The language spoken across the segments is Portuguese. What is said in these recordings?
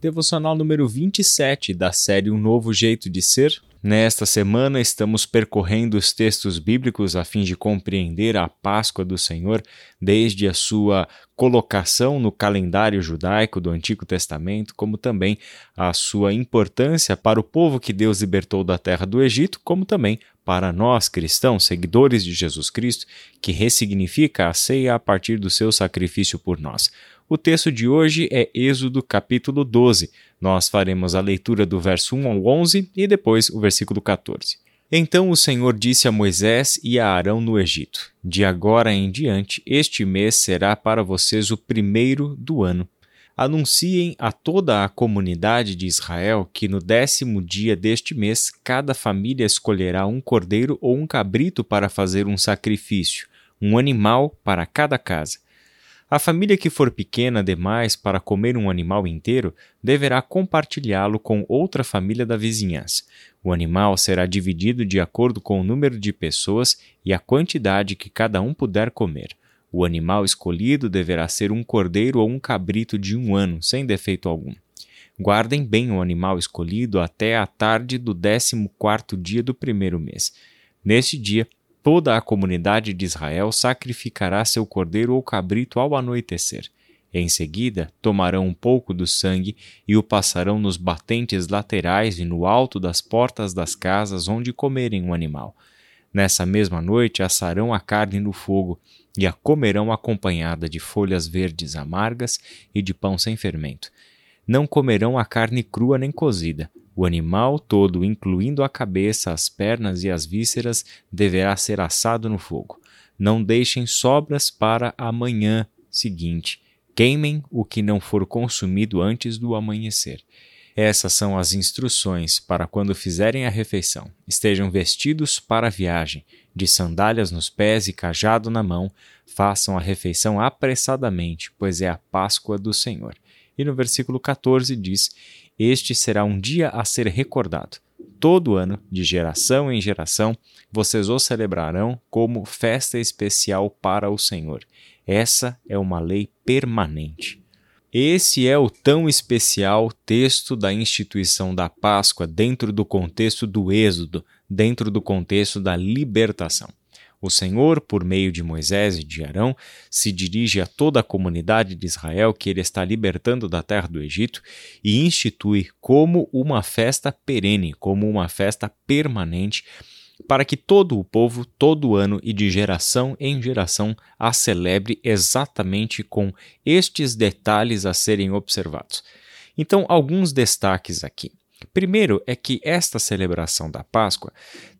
devocional número 27 da série Um Novo Jeito de Ser. Nesta semana estamos percorrendo os textos bíblicos a fim de compreender a Páscoa do Senhor, desde a sua colocação no calendário judaico do Antigo Testamento, como também a sua importância para o povo que Deus libertou da terra do Egito, como também para nós cristãos, seguidores de Jesus Cristo, que ressignifica a ceia a partir do seu sacrifício por nós. O texto de hoje é Êxodo capítulo 12. Nós faremos a leitura do verso 1 ao 11 e depois o versículo 14. Então o Senhor disse a Moisés e a Arão no Egito: De agora em diante, este mês será para vocês o primeiro do ano. Anunciem a toda a comunidade de Israel que no décimo dia deste mês cada família escolherá um cordeiro ou um cabrito para fazer um sacrifício, um animal para cada casa. A família que for pequena demais para comer um animal inteiro deverá compartilhá-lo com outra família da vizinhança. O animal será dividido de acordo com o número de pessoas e a quantidade que cada um puder comer. O animal escolhido deverá ser um cordeiro ou um cabrito de um ano, sem defeito algum. Guardem bem o animal escolhido até a tarde do décimo quarto dia do primeiro mês. Neste dia, Toda a comunidade de Israel sacrificará seu cordeiro ou cabrito ao anoitecer. Em seguida, tomarão um pouco do sangue e o passarão nos batentes laterais e no alto das portas das casas onde comerem o animal. Nessa mesma noite assarão a carne no fogo e a comerão acompanhada de folhas verdes amargas e de pão sem fermento. Não comerão a carne crua nem cozida, o animal todo, incluindo a cabeça, as pernas e as vísceras, deverá ser assado no fogo. Não deixem sobras para a manhã seguinte. Queimem o que não for consumido antes do amanhecer. Essas são as instruções para quando fizerem a refeição. Estejam vestidos para a viagem, de sandálias nos pés e cajado na mão. Façam a refeição apressadamente, pois é a Páscoa do Senhor. E no versículo 14 diz: este será um dia a ser recordado. Todo ano, de geração em geração, vocês o celebrarão como festa especial para o Senhor. Essa é uma lei permanente. Esse é o tão especial texto da instituição da Páscoa dentro do contexto do Êxodo, dentro do contexto da libertação. O Senhor, por meio de Moisés e de Arão, se dirige a toda a comunidade de Israel que ele está libertando da terra do Egito e institui como uma festa perene, como uma festa permanente, para que todo o povo, todo ano e de geração em geração a celebre exatamente com estes detalhes a serem observados. Então, alguns destaques aqui. Primeiro é que esta celebração da Páscoa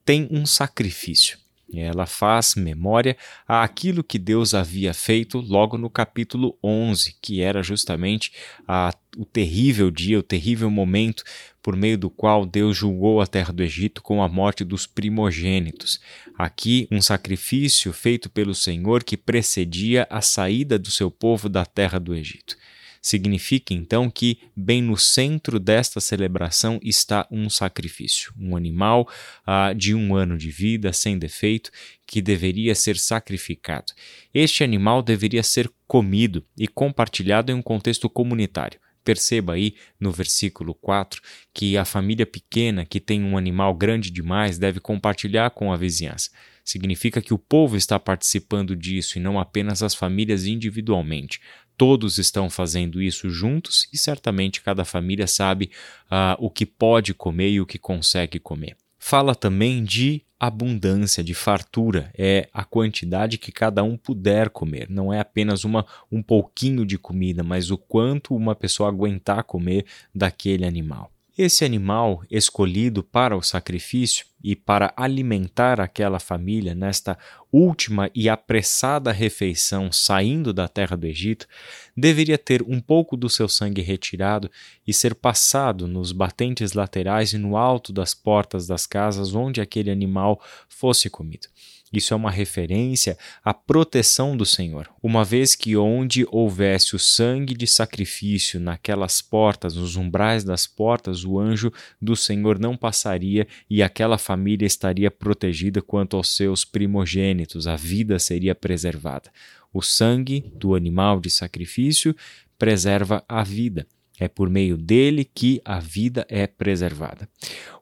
tem um sacrifício. Ela faz memória àquilo que Deus havia feito logo no capítulo 11, que era justamente a, o terrível dia, o terrível momento por meio do qual Deus julgou a terra do Egito com a morte dos primogênitos. Aqui, um sacrifício feito pelo Senhor que precedia a saída do seu povo da terra do Egito. Significa então que, bem no centro desta celebração, está um sacrifício, um animal ah, de um ano de vida, sem defeito, que deveria ser sacrificado. Este animal deveria ser comido e compartilhado em um contexto comunitário. Perceba aí no versículo 4 que a família pequena que tem um animal grande demais deve compartilhar com a vizinhança. Significa que o povo está participando disso e não apenas as famílias individualmente. Todos estão fazendo isso juntos e certamente cada família sabe uh, o que pode comer e o que consegue comer. Fala também de abundância, de fartura, é a quantidade que cada um puder comer. Não é apenas uma, um pouquinho de comida, mas o quanto uma pessoa aguentar comer daquele animal. Esse animal escolhido para o sacrifício e para alimentar aquela família nesta última e apressada refeição saindo da terra do Egito, deveria ter um pouco do seu sangue retirado e ser passado nos batentes laterais e no alto das portas das casas onde aquele animal fosse comido. Isso é uma referência à proteção do Senhor, uma vez que onde houvesse o sangue de sacrifício naquelas portas, nos umbrais das portas, o anjo do Senhor não passaria e aquela família estaria protegida quanto aos seus primogênitos, a vida seria preservada. O sangue do animal de sacrifício preserva a vida. É por meio dele que a vida é preservada.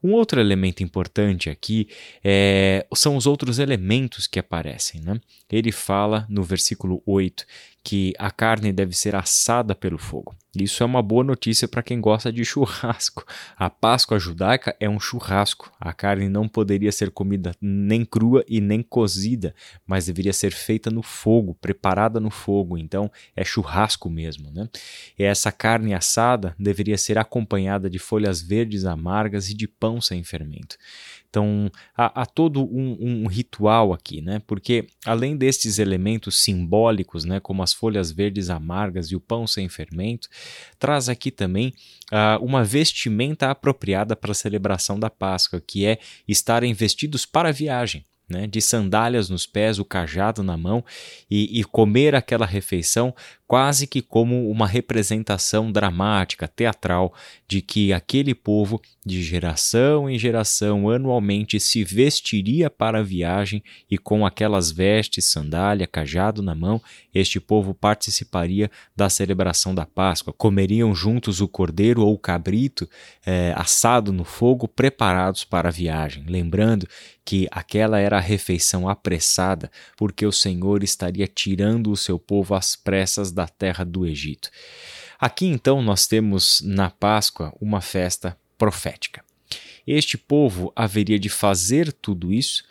Um outro elemento importante aqui é, são os outros elementos que aparecem. Né? Ele fala no versículo 8 que a carne deve ser assada pelo fogo. Isso é uma boa notícia para quem gosta de churrasco. A Páscoa judaica é um churrasco. A carne não poderia ser comida nem crua e nem cozida, mas deveria ser feita no fogo, preparada no fogo. Então é churrasco mesmo. Né? E essa carne assada deveria ser acompanhada de folhas verdes amargas e de pão sem fermento. Então, há, há todo um, um, ritual aqui, né? Porque além destes elementos simbólicos, né, como as folhas verdes amargas e o pão sem fermento, traz aqui também uh, uma vestimenta apropriada para a celebração da Páscoa, que é estarem vestidos para a viagem né, de sandálias nos pés, o cajado na mão e, e, comer aquela refeição quase que como uma representação dramática, teatral, de que aquele povo, de geração em geração, anualmente se vestiria para a viagem e com aquelas vestes, sandália, cajado na mão, este povo participaria da celebração da Páscoa. Comeriam juntos o cordeiro ou o cabrito é, assado no fogo, preparados para a viagem, lembrando que aquela era a refeição apressada, porque o Senhor estaria tirando o seu povo às pressas da terra do Egito. Aqui então nós temos na Páscoa uma festa profética. Este povo haveria de fazer tudo isso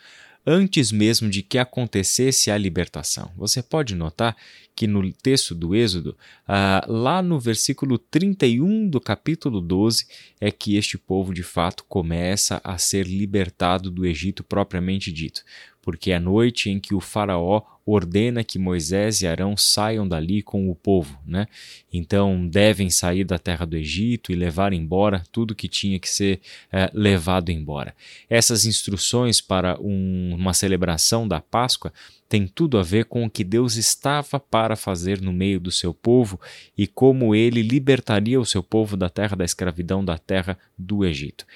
antes mesmo de que acontecesse a libertação. Você pode notar que no texto do Êxodo, ah, lá no versículo 31 do capítulo 12, é que este povo de fato começa a ser libertado do Egito propriamente dito porque é a noite em que o faraó ordena que Moisés e Arão saiam dali com o povo, né? Então devem sair da terra do Egito e levar embora tudo que tinha que ser é, levado embora. Essas instruções para um, uma celebração da Páscoa têm tudo a ver com o que Deus estava para fazer no meio do seu povo e como ele libertaria o seu povo da terra da escravidão, da terra do Egito.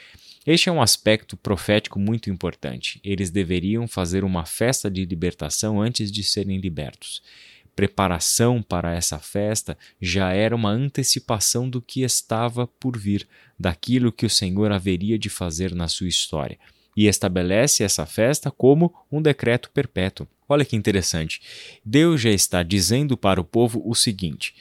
Este é um aspecto profético muito importante. Eles deveriam fazer uma festa de libertação antes de serem libertos. Preparação para essa festa já era uma antecipação do que estava por vir, daquilo que o Senhor haveria de fazer na sua história. E estabelece essa festa como um decreto perpétuo. Olha que interessante. Deus já está dizendo para o povo o seguinte: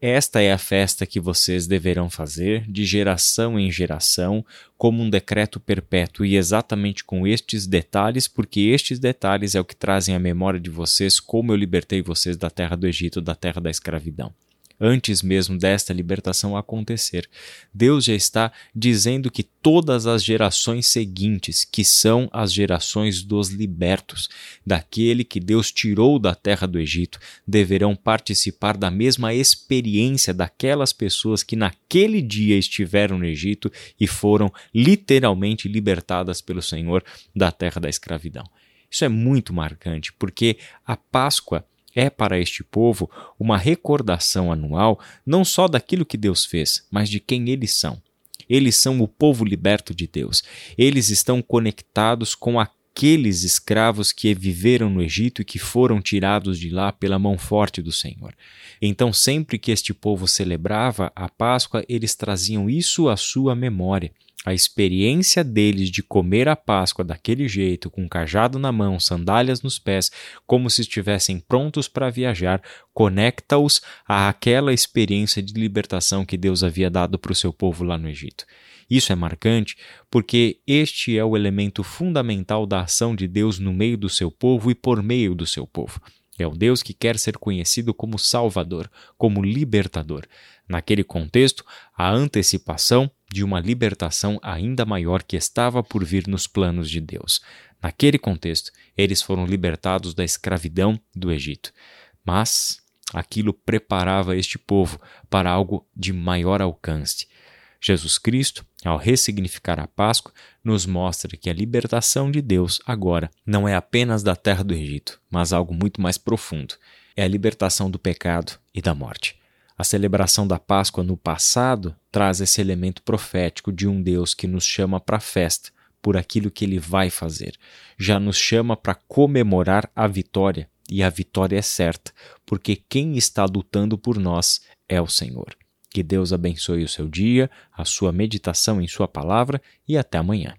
esta é a festa que vocês deverão fazer de geração em geração, como um decreto perpétuo, e exatamente com estes detalhes, porque estes detalhes é o que trazem à memória de vocês como eu libertei vocês da terra do Egito, da terra da escravidão antes mesmo desta libertação acontecer. Deus já está dizendo que todas as gerações seguintes, que são as gerações dos libertos, daquele que Deus tirou da terra do Egito, deverão participar da mesma experiência daquelas pessoas que naquele dia estiveram no Egito e foram literalmente libertadas pelo Senhor da terra da escravidão. Isso é muito marcante, porque a Páscoa é para este povo uma recordação anual não só daquilo que Deus fez, mas de quem eles são. Eles são o povo liberto de Deus. Eles estão conectados com aqueles escravos que viveram no Egito e que foram tirados de lá pela mão forte do Senhor. Então, sempre que este povo celebrava a Páscoa, eles traziam isso à sua memória. A experiência deles de comer a Páscoa daquele jeito, com um cajado na mão, sandálias nos pés, como se estivessem prontos para viajar, conecta-os àquela experiência de libertação que Deus havia dado para o seu povo lá no Egito. Isso é marcante porque este é o elemento fundamental da ação de Deus no meio do seu povo e por meio do seu povo. É o Deus que quer ser conhecido como Salvador, como Libertador. Naquele contexto, a antecipação de uma libertação ainda maior que estava por vir nos planos de Deus. Naquele contexto, eles foram libertados da escravidão do Egito. Mas aquilo preparava este povo para algo de maior alcance. Jesus Cristo, ao ressignificar a Páscoa, nos mostra que a libertação de Deus agora não é apenas da terra do Egito, mas algo muito mais profundo. É a libertação do pecado e da morte. A celebração da Páscoa no passado traz esse elemento profético de um Deus que nos chama para a festa por aquilo que ele vai fazer. Já nos chama para comemorar a vitória, e a vitória é certa, porque quem está lutando por nós é o Senhor. Que Deus abençoe o seu dia, a sua meditação em Sua palavra e até amanhã.